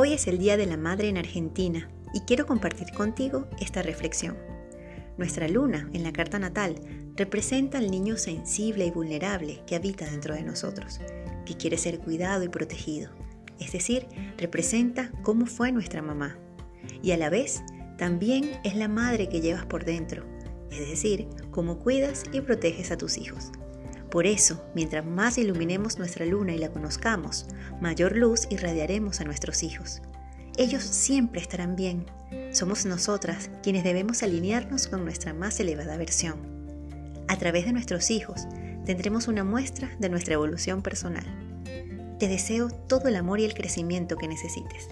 Hoy es el Día de la Madre en Argentina y quiero compartir contigo esta reflexión. Nuestra luna en la carta natal representa al niño sensible y vulnerable que habita dentro de nosotros, que quiere ser cuidado y protegido. Es decir, representa cómo fue nuestra mamá. Y a la vez, también es la madre que llevas por dentro, es decir, cómo cuidas y proteges a tus hijos. Por eso, mientras más iluminemos nuestra luna y la conozcamos, mayor luz irradiaremos a nuestros hijos. Ellos siempre estarán bien. Somos nosotras quienes debemos alinearnos con nuestra más elevada versión. A través de nuestros hijos tendremos una muestra de nuestra evolución personal. Te deseo todo el amor y el crecimiento que necesites.